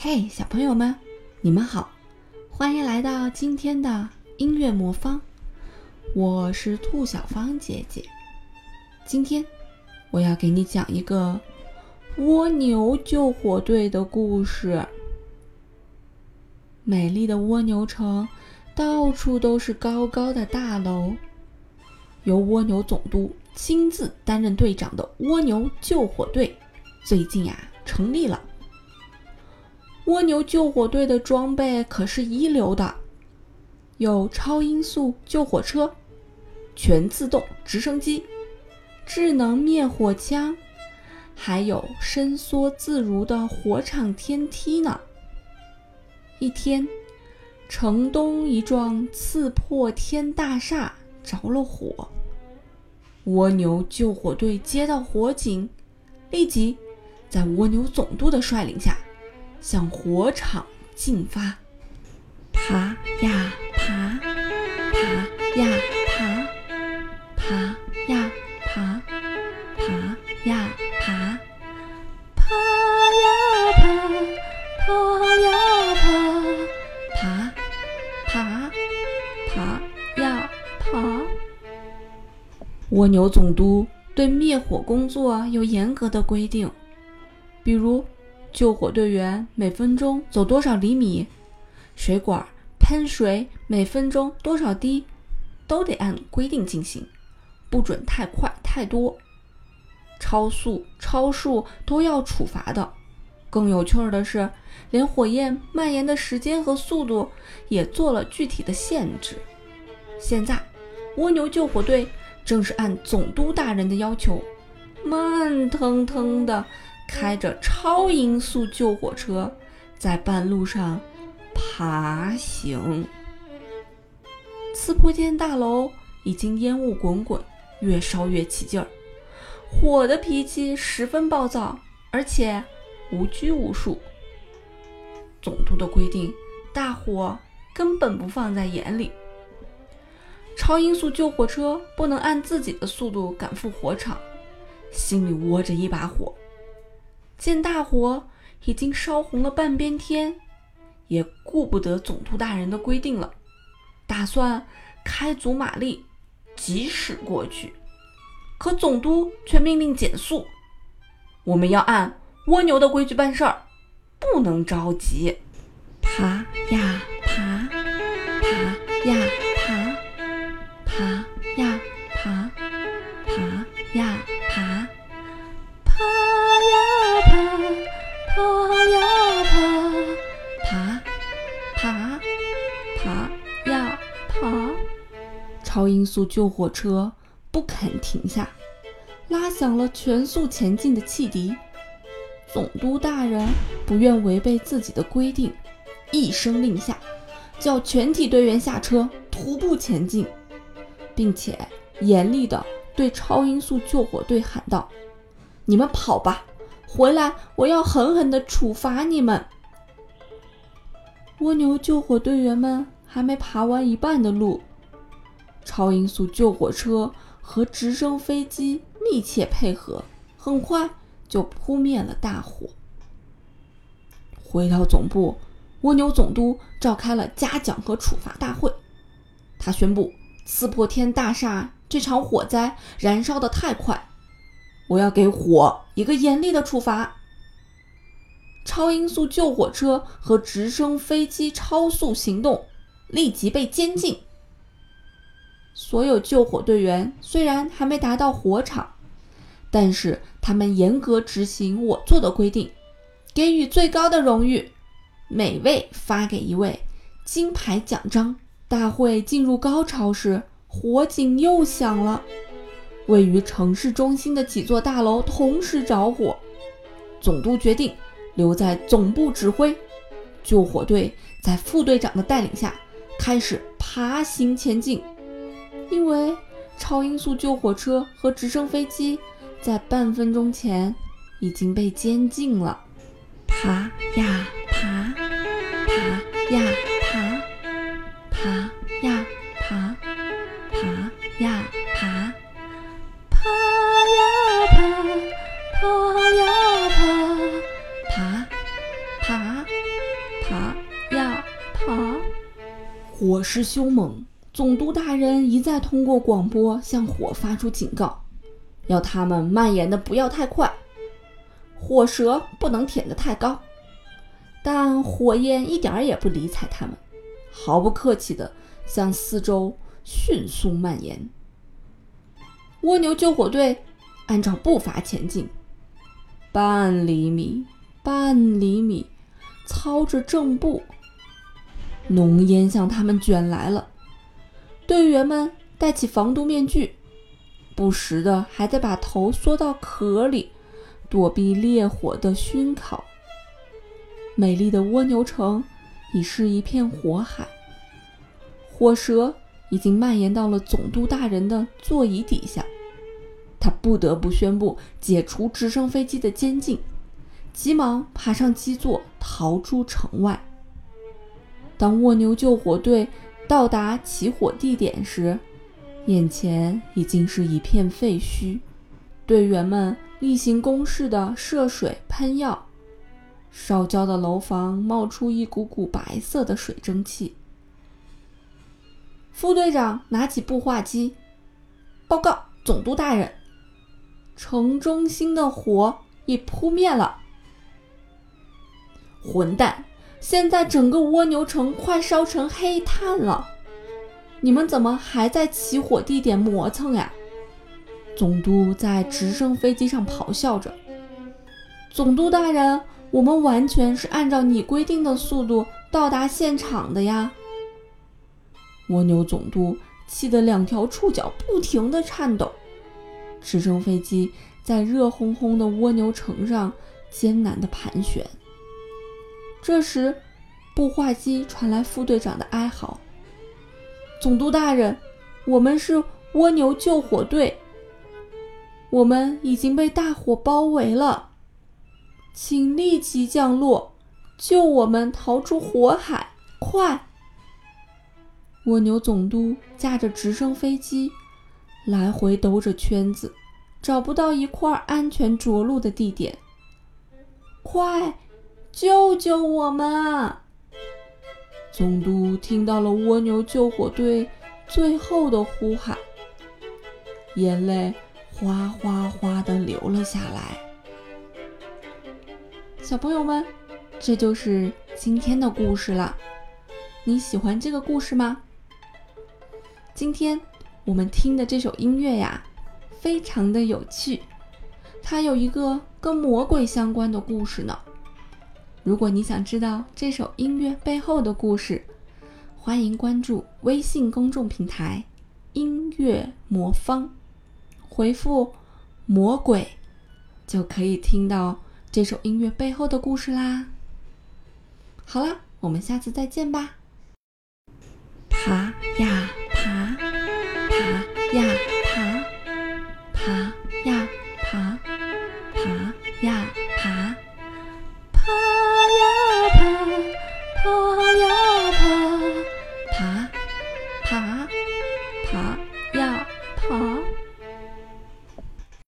嘿，小朋友们，你们好，欢迎来到今天的音乐魔方。我是兔小芳姐姐。今天我要给你讲一个蜗牛救火队的故事。美丽的蜗牛城，到处都是高高的大楼。由蜗牛总督亲自担任队长的蜗牛救火队，最近呀成立了。蜗牛救火队的装备可是一流的，有超音速救火车、全自动直升机、智能灭火枪，还有伸缩自如的火场天梯呢。一天，城东一幢刺破天大厦着了火，蜗牛救火队接到火警，立即在蜗牛总督的率领下。向火场进发，爬呀爬，爬呀爬，爬呀爬，爬呀爬，爬呀爬，爬呀爬，爬爬爬呀爬。蜗牛总督对灭火工作有严格的规定，比如。救火队员每分钟走多少厘米？水管喷水每分钟多少滴？都得按规定进行，不准太快太多。超速、超速都要处罚的。更有趣的是，连火焰蔓延的时间和速度也做了具体的限制。现在，蜗牛救火队正是按总督大人的要求，慢腾腾的。开着超音速救火车，在半路上爬行。刺破天大楼已经烟雾滚滚，越烧越起劲儿。火的脾气十分暴躁，而且无拘无束。总督的规定，大伙根本不放在眼里。超音速救火车不能按自己的速度赶赴火场，心里窝着一把火。见大火已经烧红了半边天，也顾不得总督大人的规定了，打算开足马力疾驶过去。可总督却命令减速，我们要按蜗牛的规矩办事儿，不能着急。爬呀超音速救火车不肯停下，拉响了全速前进的汽笛。总督大人不愿违背自己的规定，一声令下，叫全体队员下车，徒步前进，并且严厉地对超音速救火队喊道：“你们跑吧，回来我要狠狠地处罚你们。”蜗牛救火队员们还没爬完一半的路。超音速救火车和直升飞机密切配合，很快就扑灭了大火。回到总部，蜗牛总督召开了嘉奖和处罚大会。他宣布：刺破天大厦这场火灾燃烧的太快，我要给火一个严厉的处罚。超音速救火车和直升飞机超速行动，立即被监禁。所有救火队员虽然还没达到火场，但是他们严格执行我做的规定，给予最高的荣誉，每位发给一位金牌奖章。大会进入高潮时，火警又响了，位于城市中心的几座大楼同时着火。总督决定留在总部指挥，救火队在副队长的带领下开始爬行前进。因为超音速救火车和直升飞机在半分钟前已经被监禁了。爬呀爬，爬呀爬，爬呀爬，爬呀爬，爬呀爬，爬呀爬，爬爬爬呀爬。火势凶猛，总督大人一再通过广播向火发出警告，要他们蔓延的不要太快，火舌不能舔得太高。但火焰一点儿也不理睬他们，毫不客气地向四周迅速蔓延。蜗牛救火队按照步伐前进，半厘米，半厘米，操着正步。浓烟向他们卷来了，队员们戴起防毒面具，不时的还得把头缩到壳里，躲避烈火的熏烤。美丽的蜗牛城已是一片火海，火舌已经蔓延到了总督大人的座椅底下。他不得不宣布解除直升飞机的监禁，急忙爬上基座逃出城外。当蜗牛救火队到达起火地点时，眼前已经是一片废墟，队员们例行公事的涉水喷药。烧焦的楼房冒出一股股白色的水蒸气。副队长拿起步话机，报告总督大人：城中心的火已扑灭了。混蛋！现在整个蜗牛城快烧成黑炭了，你们怎么还在起火地点磨蹭呀？总督在直升飞机上咆哮着：“总督大人！”我们完全是按照你规定的速度到达现场的呀！蜗牛总督气得两条触角不停地颤抖，直升飞机在热烘烘的蜗牛城上艰难地盘旋。这时，步话机传来副队长的哀嚎：“总督大人，我们是蜗牛救火队，我们已经被大火包围了。”请立即降落，救我们逃出火海！快！蜗牛总督驾着直升飞机，来回兜着圈子，找不到一块安全着陆的地点。快，救救我们啊！总督听到了蜗牛救火队最后的呼喊，眼泪哗哗哗地流了下来。小朋友们，这就是今天的故事了。你喜欢这个故事吗？今天我们听的这首音乐呀，非常的有趣，它有一个跟魔鬼相关的故事呢。如果你想知道这首音乐背后的故事欢迎关注微信公众平台音乐魔方回复魔鬼就可以听到这首音乐背后的故事啦。好啦我们下次再见吧。爬呀爬爬呀爬爬呀爬。